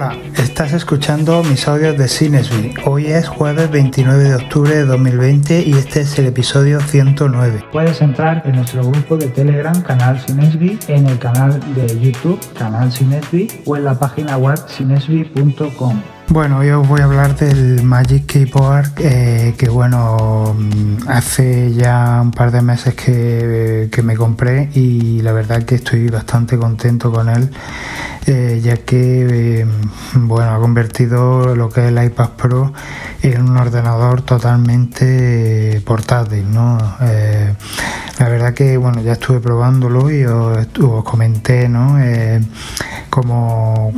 Hola, estás escuchando mis audios de Cinesby. Hoy es jueves 29 de octubre de 2020 y este es el episodio 109. Puedes entrar en nuestro grupo de Telegram, canal Cinesby, en el canal de YouTube, canal Cinesby, o en la página web cinesby.com. Bueno, hoy os voy a hablar del Magic Keyboard, eh, que bueno, mm, hace ya un par de meses que, que, me compré y la verdad que estoy bastante contento con él, eh, ya que eh, bueno, ha convertido lo que es el iPad Pro en un ordenador totalmente portátil, ¿no? la verdad que bueno, ya estuve probándolo y os, comenté, ¿no? como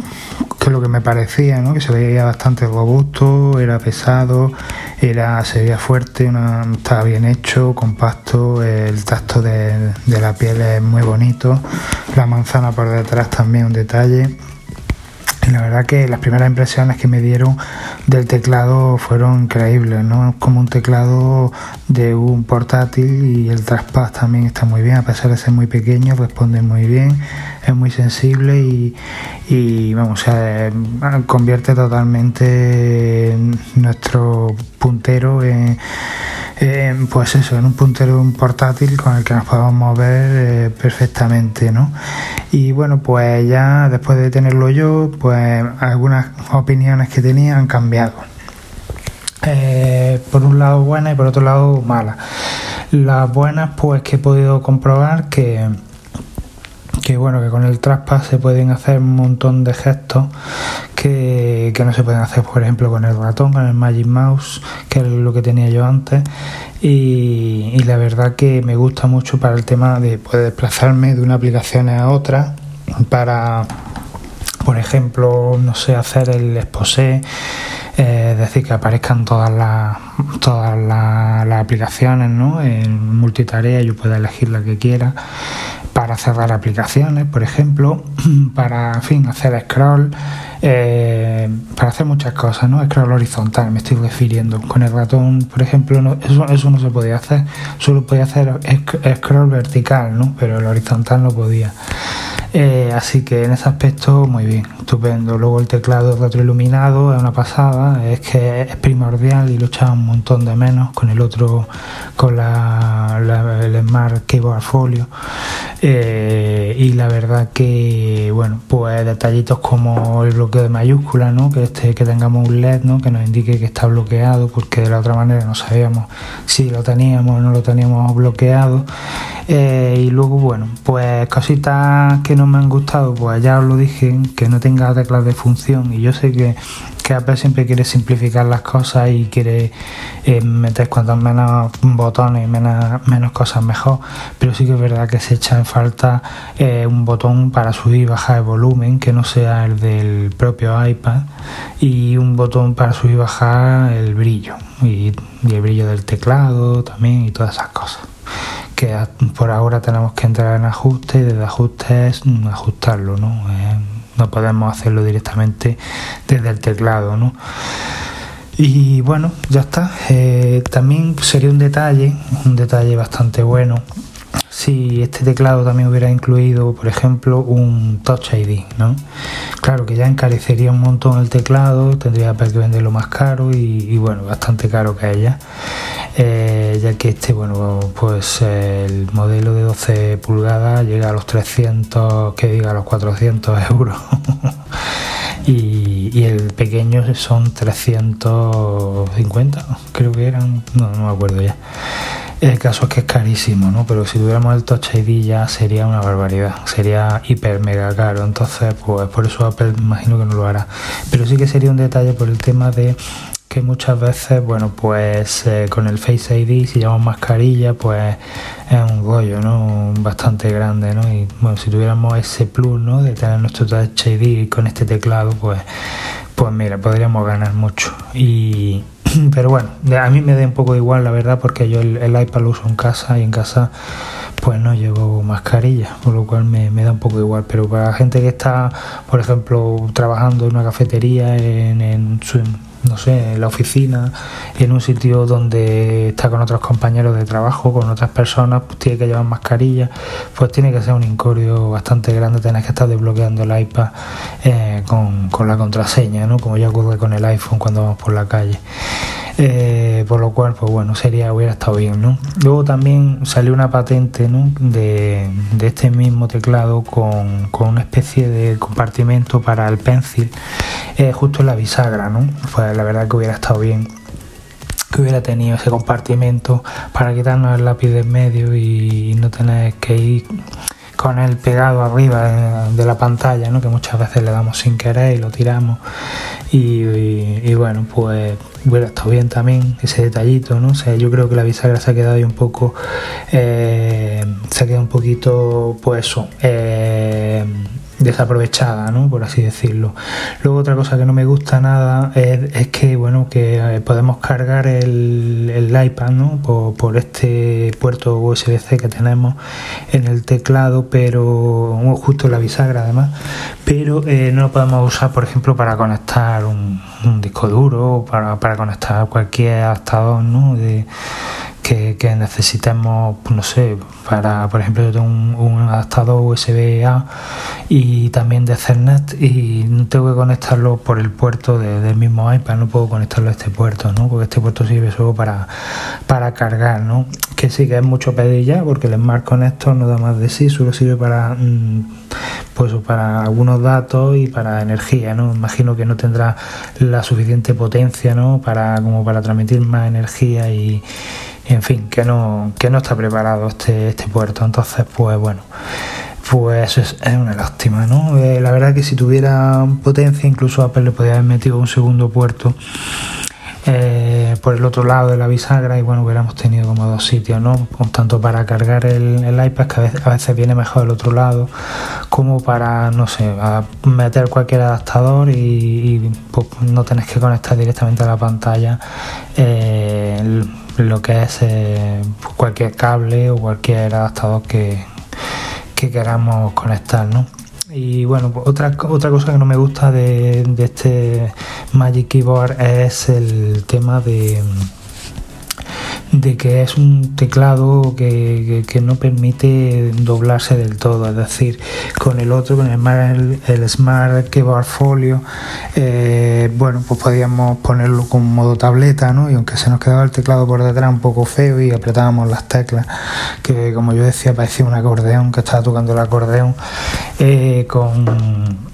que lo que me parecía, ¿no? que se veía bastante robusto, era pesado, era, se veía fuerte, estaba bien hecho, compacto, el tacto de, de la piel es muy bonito, la manzana por detrás también un detalle. Y la verdad que las primeras impresiones que me dieron del teclado fueron increíbles, ¿no? Como un teclado de un portátil y el traspaz también está muy bien, a pesar de ser muy pequeño, responde muy bien, es muy sensible y, vamos, se convierte totalmente nuestro puntero en pues eso, en un puntero un portátil con el que nos podemos mover eh, perfectamente, ¿no? Y bueno, pues ya después de tenerlo yo, pues algunas opiniones que tenía han cambiado. Eh, por un lado buenas y por otro lado malas. Las buenas, pues que he podido comprobar que que bueno, que con el trackpad se pueden hacer un montón de gestos que, no se pueden hacer, por ejemplo, con el ratón, con el Magic Mouse, que es lo que tenía yo antes. Y, la verdad que me gusta mucho para el tema de poder desplazarme de una aplicación a otra para, por ejemplo, no sé, hacer el exposé. Eh, decir, que aparezcan todas las todas las, aplicaciones ¿no? en multitarea, yo pueda elegir la que quiera para cerrar aplicaciones, por ejemplo, para, fin, hacer scroll, eh, para hacer muchas cosas, ¿no? Scroll horizontal, me estoy refiriendo. Con el ratón, por ejemplo, eso, eso no se podía hacer, solo podía hacer scroll vertical, ¿no? Pero el horizontal no podía. Eh, así que en ese aspecto, muy bien, estupendo. Luego el teclado retroiluminado es una pasada, es que es primordial y lo echaba un montón de menos con el otro, con la, el Smart Keyboard Folio. Eh, y la verdad que, bueno, pues detallitos como el bloqueo de mayúsculas, ¿no? Que, este, que tengamos un LED, ¿no? Que nos indique que está bloqueado, porque de la otra manera no sabíamos si lo teníamos o no lo teníamos bloqueado. Eh, y luego, bueno, pues cositas que no me han gustado, pues ya os lo dije, que no tenga teclas de función. Y yo sé que, que Apple siempre quiere simplificar las cosas y quiere eh, meter cuantos menos botones menos, menos cosas mejor. Pero sí que es verdad que se echa en falta eh, un botón para subir y bajar el volumen, que no sea el del propio iPad, y un botón para subir y bajar el brillo, y el brillo del teclado también, y todas esas cosas que por ahora tenemos que entrar en ajuste y desde ajustes ajustarlo, ¿no? Eh, no podemos hacerlo directamente desde el teclado, ¿no? Y bueno, ya está. Eh, también sería un detalle, un detalle bastante bueno, si este teclado también hubiera incluido, por ejemplo, un Touch ID, ¿no? Claro que ya encarecería un montón el teclado, tendría que venderlo más caro y, bueno, bastante caro que ella, eh, ya que este, bueno, pues el modelo de 12 pulgadas llega a los 300, que diga, a los 400 euros. y, y, el pequeño son 350, creo que eran, no, no me acuerdo ya. El caso es que es carísimo, ¿no? Pero si tuviéramos el Touch ID ya sería una barbaridad, sería hiper mega caro. Entonces, pues por eso Apple imagino que no lo hará. Pero sí que sería un detalle por el tema de que muchas veces, bueno, pues eh, con el Face ID, si llevamos mascarilla, pues es un rollo, ¿no? Bastante grande, ¿no? Y bueno, si tuviéramos ese plus, ¿no? De tener nuestro Touch ID con este teclado, pues, pues mira, podríamos ganar mucho. Y, pero bueno, a mí me da un poco igual, la verdad, porque yo el, iPad lo uso en casa y en casa pues no llevo mascarilla, por lo cual me, da un poco igual. Pero para la gente que está, por ejemplo, trabajando en una cafetería, en, en su no sé, en la oficina, en un sitio donde está con otros compañeros de trabajo, con otras personas, pues tiene que llevar mascarilla, pues tiene que ser un incordio bastante grande tener que estar desbloqueando el iPad eh, con, con, la contraseña, ¿no? Como ya ocurre con el iPhone cuando vamos por la calle. Eh, por lo cual, pues bueno, sería, hubiera estado bien. Luego también salió una patente. De, este mismo teclado con, una especie de compartimento para el pencil eh, justo en la bisagra, ¿no? Pues la verdad que hubiera estado bien que hubiera tenido ese compartimento para quitarnos el lápiz de en medio y no tener que ir con el pegado arriba de la pantalla, que muchas veces le damos sin querer y lo tiramos. Y, bueno, pues hubiera estado bien también ese detallito, ¿no? O yo creo que la bisagra se ha quedado ahí un poco, eh, se ha quedado un poquito, pues eso, eh, desaprovechada, ¿no? por así decirlo. Luego otra cosa que no me gusta nada es, que bueno que eh, podemos cargar el, el iPad ¿no? por, este puerto USB-C que tenemos en el teclado, pero justo la bisagra además, pero eh, no lo podemos usar por ejemplo para conectar un, disco duro para, para conectar cualquier adaptador ¿no? de que, necesitemos, pues, no sé, para, por ejemplo, yo tengo un, adaptador USB-A y también de Ethernet y no tengo que conectarlo por el puerto del mismo iPad, no puedo conectarlo a este puerto, ¿no? Porque este puerto sirve solo para, para cargar, ¿no? Que sí que es mucho pedir ya, porque el Smart Connector no da más de sí, solo sirve para, mm, pues, para algunos datos y para energía, ¿no? Imagino que no tendrá la suficiente potencia, ¿no? Para, como para transmitir más energía y en fin, que no, que no está preparado este, este puerto. Entonces, pues bueno, pues es, una lástima, ¿no? Eh, la verdad que si tuviera potencia, incluso Apple le podría haber metido un segundo puerto eh, por el otro lado de la bisagra y bueno, hubiéramos tenido como dos sitios, ¿no? Tanto para cargar el, iPad, que a veces, viene mejor el otro lado, como para, no sé, meter cualquier adaptador y, pues, no tenés que conectar directamente a la pantalla. Eh, lo que es eh, cualquier cable o cualquier adaptador que, que queramos conectar, ¿no? Y bueno, pues otra, otra cosa que no me gusta de, de este Magic Keyboard es el tema de de que es un teclado que, no permite doblarse del todo, es decir, con el otro, con el el Smart Keyboard Folio, eh, bueno, pues podíamos ponerlo con modo tableta, ¿no? Y aunque se nos quedaba el teclado por detrás un poco feo y apretábamos las teclas, que como yo decía parecía un acordeón, que estaba tocando el acordeón, eh, con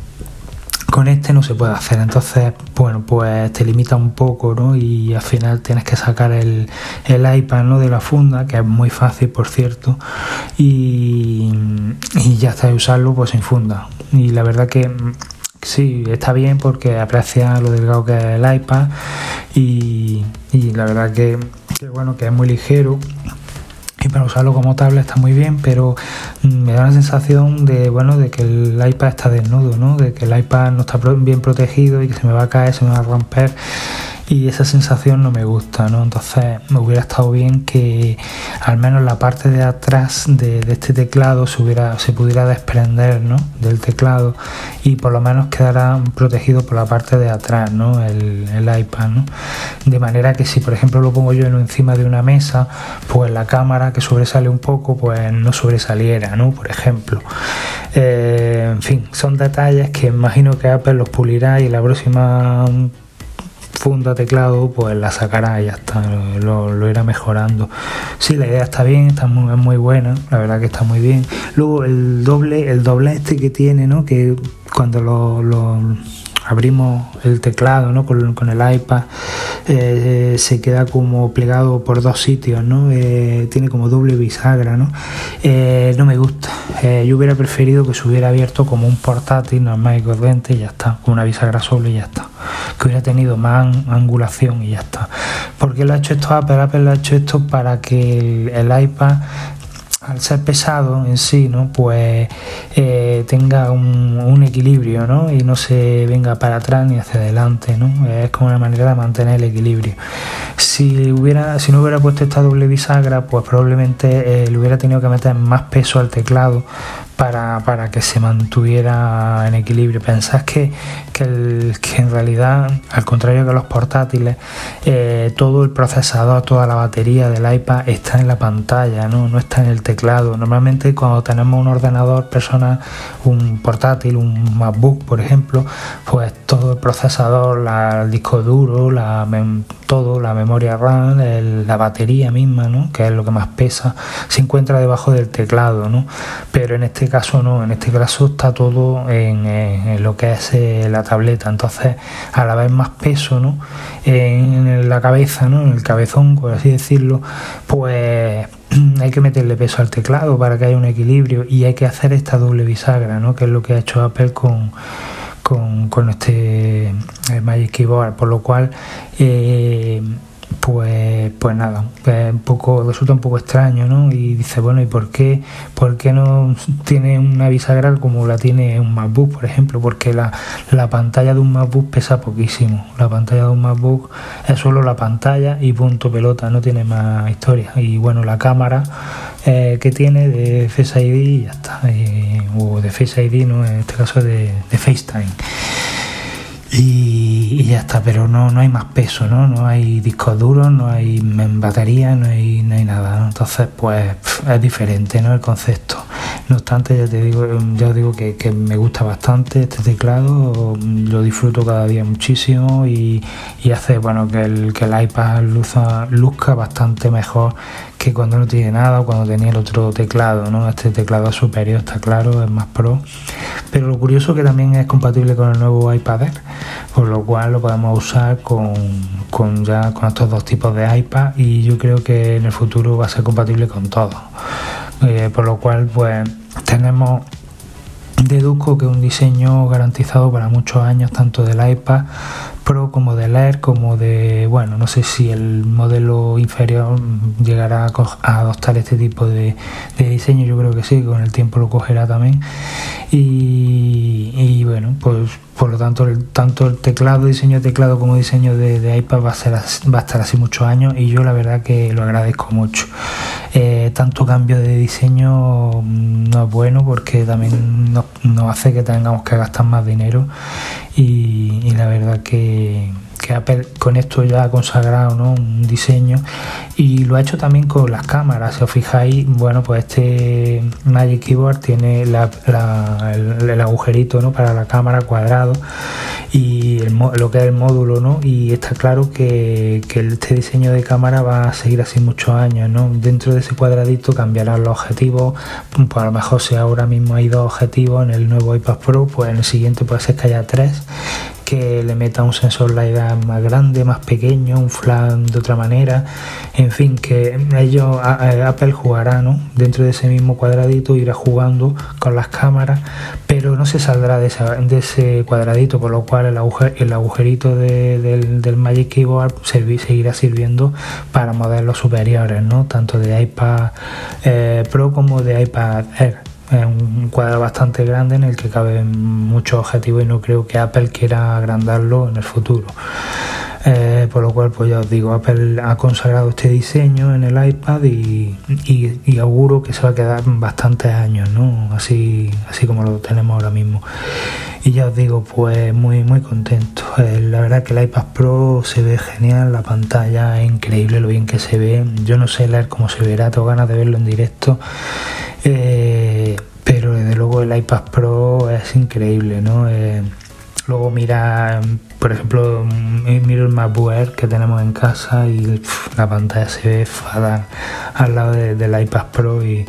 con este no se puede hacer, entonces, bueno, pues te limita un poco, ¿no? Y al final tienes que sacar el, el iPad, ¿no? De la funda, que es muy fácil, por cierto, y, ya está de usarlo, pues sin funda. Y la verdad que sí, está bien porque aprecia lo delgado que es el iPad y, y la verdad que, que, bueno, que es muy ligero para usarlo como tablet está muy bien, pero mm, me da la sensación de bueno de que el iPad está desnudo, ¿no? De que el iPad no está bien protegido y que se me va a caer, se me va a romper y esa sensación no me gusta, ¿no? Entonces me hubiera estado bien que al menos la parte de atrás de, este teclado se, pudiera desprender, ¿no? Del teclado y por lo menos quedara protegido por la parte de atrás, ¿no? El, el iPad, ¿no? De manera que si por ejemplo lo pongo yo encima de una mesa, pues la cámara que sobresale un poco, pues no sobresaliera, ¿no? Por ejemplo. Eh, en fin, son detalles que imagino que Apple los pulirá y la próxima funda teclado, pues la sacará y ya está, lo, irá mejorando. Sí, la idea está bien, está muy, muy buena, la verdad que está muy bien. Luego el doble, el doble este que tiene, ¿no? Que cuando lo abrimos el teclado ¿no? con, el iPad, eh, se queda como plegado por dos sitios, ¿no? Eh, tiene como doble bisagra, ¿no? Eh, no me gusta. yo hubiera preferido que se hubiera abierto como un portátil normal y corriente y ya está, con una bisagra solo y ya está. Que hubiera tenido más angulación y ya está. porque lo ha hecho esto Apple? Apple lo ha hecho esto para que el iPad al ser pesado en sí, ¿no? Pues eh, tenga un, equilibrio, ¿no? Y no se venga para atrás ni hacia adelante, ¿no? Es como una manera de mantener el equilibrio. Si hubiera, si no hubiera puesto esta doble bisagra, pues probablemente eh, le hubiera tenido que meter más peso al teclado para, para que se mantuviera en equilibrio. Pensás que, que, en realidad, al contrario que los portátiles, eh, todo el procesador, toda la batería del iPad está en la pantalla, ¿no? no está en el teclado. Normalmente cuando tenemos un ordenador personal, un portátil, un MacBook, por ejemplo, pues todo el procesador, la, el disco duro, la, todo, la memoria RAM, la batería misma, ¿no? que es lo que más pesa, se encuentra debajo del teclado. ¿no? Pero en este caso no, en este caso está todo en, lo que es eh, la tableta. Entonces, a la vez más peso ¿no? en, la cabeza, ¿no? en el cabezón, por así decirlo, pues hay que meterle peso al teclado para que haya un equilibrio y hay que hacer esta doble bisagra, ¿no? que es lo que ha hecho Apple con con, con este eh, Magic Keyboard, por lo cual eh, pues, pues nada, un poco, resulta un poco extraño, ¿no? Y dice, bueno, ¿y por qué, por qué no tiene una bisagra como la tiene un MacBook, por ejemplo? Porque la, la pantalla de un MacBook pesa poquísimo. La pantalla de un MacBook es solo la pantalla y punto pelota, no tiene más historia. Y bueno, la cámara eh, que tiene de Face ID y ya está. o de Face ID, ¿no? En este caso de, de FaceTime y, ya está, pero no, no hay más peso, ¿no? No hay discos duros, no hay batería, no hay, no hay nada, Entonces, pues es diferente, ¿no? El concepto. No obstante, ya te digo, ya os digo que, me gusta bastante este teclado, lo disfruto cada día muchísimo y, hace, bueno, que el, iPad luzca bastante mejor que cuando no tiene nada o cuando tenía el otro teclado, ¿no? Este teclado superior está claro, es más pro. Pero lo curioso que también es compatible con el nuevo iPad Air, por lo cual lo podemos usar con, con ya con estos dos tipos de iPad y yo creo que en el futuro va a ser compatible con todos. Eh, por lo cual pues tenemos deduzco que un diseño garantizado para muchos años tanto del iPad Pro como del Air como de bueno no sé si el modelo inferior llegará a, adoptar este tipo de, diseño yo creo que sí con el tiempo lo cogerá también y, bueno pues por lo tanto, el, tanto el teclado, diseño de teclado como diseño de, iPad va a, ser, va a estar así muchos años y yo la verdad que lo agradezco mucho. Eh, tanto cambio de diseño mm, no es bueno porque también nos, hace que tengamos que gastar más dinero. Y la verdad que que con esto ya ha consagrado ¿no? un diseño y lo ha hecho también con las cámaras. Si os fijáis, bueno, pues este Magic Keyboard tiene el, agujerito ¿no? para la cámara cuadrado y lo que es el módulo, ¿no? Y está claro que, este diseño de cámara va a seguir así muchos años, ¿no? Dentro de ese cuadradito cambiarán los objetivos, pues a lo mejor si ahora mismo hay dos objetivos en el nuevo iPad Pro, pues en el siguiente puede ser que haya tres que le meta un sensor LiDAR más grande, más pequeño, un flan de otra manera, en fin, que ellos, Apple jugará ¿no? dentro de ese mismo cuadradito, irá jugando con las cámaras, pero no se saldrá de, ese cuadradito, por lo cual el, el agujerito del, Magic Keyboard seguirá sirviendo para modelos superiores, ¿no? tanto de iPad eh, Pro como de iPad Air es un cuadro bastante grande en el que caben muchos objetivos y no creo que Apple quiera agrandarlo en el futuro. Eh, por lo cual, pues ya os digo, Apple ha consagrado este diseño en el iPad y, auguro que se va a quedar bastantes años, ¿no? Así, así como lo tenemos ahora mismo. Y ya os digo, pues muy, muy contento. Eh, la verdad que el iPad Pro se ve genial, la pantalla es increíble lo bien que se ve. Yo no sé leer cómo se verá, tengo ganas de verlo en directo. Eh, el iPad Pro es increíble, ¿no? Eh, luego mira, por ejemplo, miro el MacBook que tenemos en casa y la pantalla se ve fatal al lado del iPad Pro y,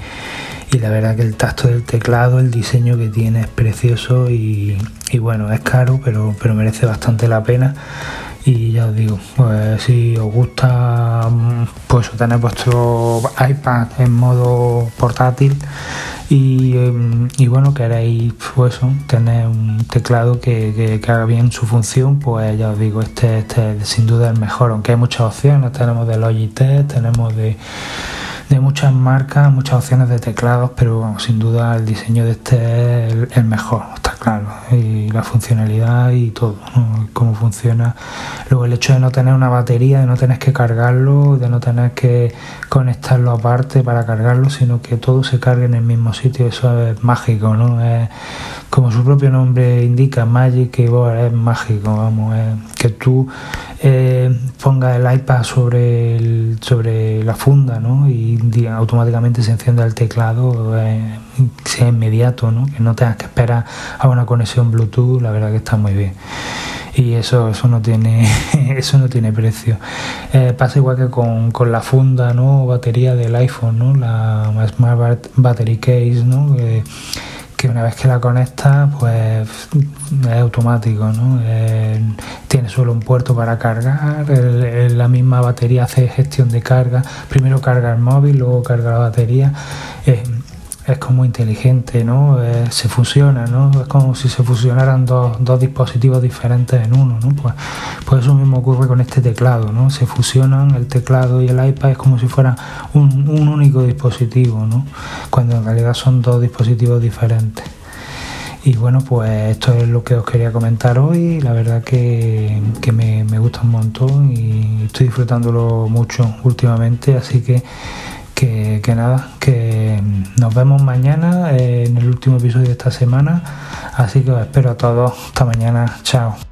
la verdad que el tacto del teclado, el diseño que tiene es precioso y, bueno, es caro, pero, pero merece bastante la pena y ya os digo, pues si os gusta pues tener vuestro iPad en modo portátil y, y bueno queréis pues tener un teclado que, haga bien su función pues ya os digo este, este sin duda el mejor aunque hay muchas opciones. Tenemos de Logitech tenemos de de muchas marcas, muchas opciones de teclados, pero sin duda el diseño de este es el, mejor, y la funcionalidad y todo, cómo funciona. Luego el hecho de no tener una batería, de no tener que cargarlo, de no tener que conectarlo aparte para cargarlo, sino que todo se cargue en el mismo sitio, eso es mágico, ¿no? Es, como su propio nombre indica, Magic Keyboard es mágico, vamos, es que tú eh, pongas el iPad sobre, sobre la funda, ¿no? Y automáticamente se encienda el teclado, sea inmediato, ¿no? Que no tengas que esperar a una conexión Bluetooth, la verdad que está muy bien. Y eso eso no tiene eso no tiene precio. Eh, pasa igual que con, con, la funda no batería del iPhone no la Smart Battery Case no que una vez que la conectas, pues es automático, ¿no? Eh, tiene solo un puerto para cargar, la misma batería hace gestión de carga, primero carga el móvil, luego carga la batería. Eh, es como inteligente, ¿no? Eh, se fusiona, ¿no? Es como si se fusionaran dos, dos, dispositivos diferentes en uno, ¿no? Pues, pues eso mismo ocurre con este teclado, ¿no? Se fusionan el teclado y el iPad es como si fuera un, un único dispositivo, ¿no? Cuando en realidad son dos dispositivos diferentes. Y bueno, pues esto es lo que os quería comentar hoy. La verdad que, que me, me gusta un montón y estoy disfrutándolo mucho últimamente, así que nada, que nos vemos mañana en el último episodio de esta semana. Así que os espero a todos. Hasta mañana. Chao.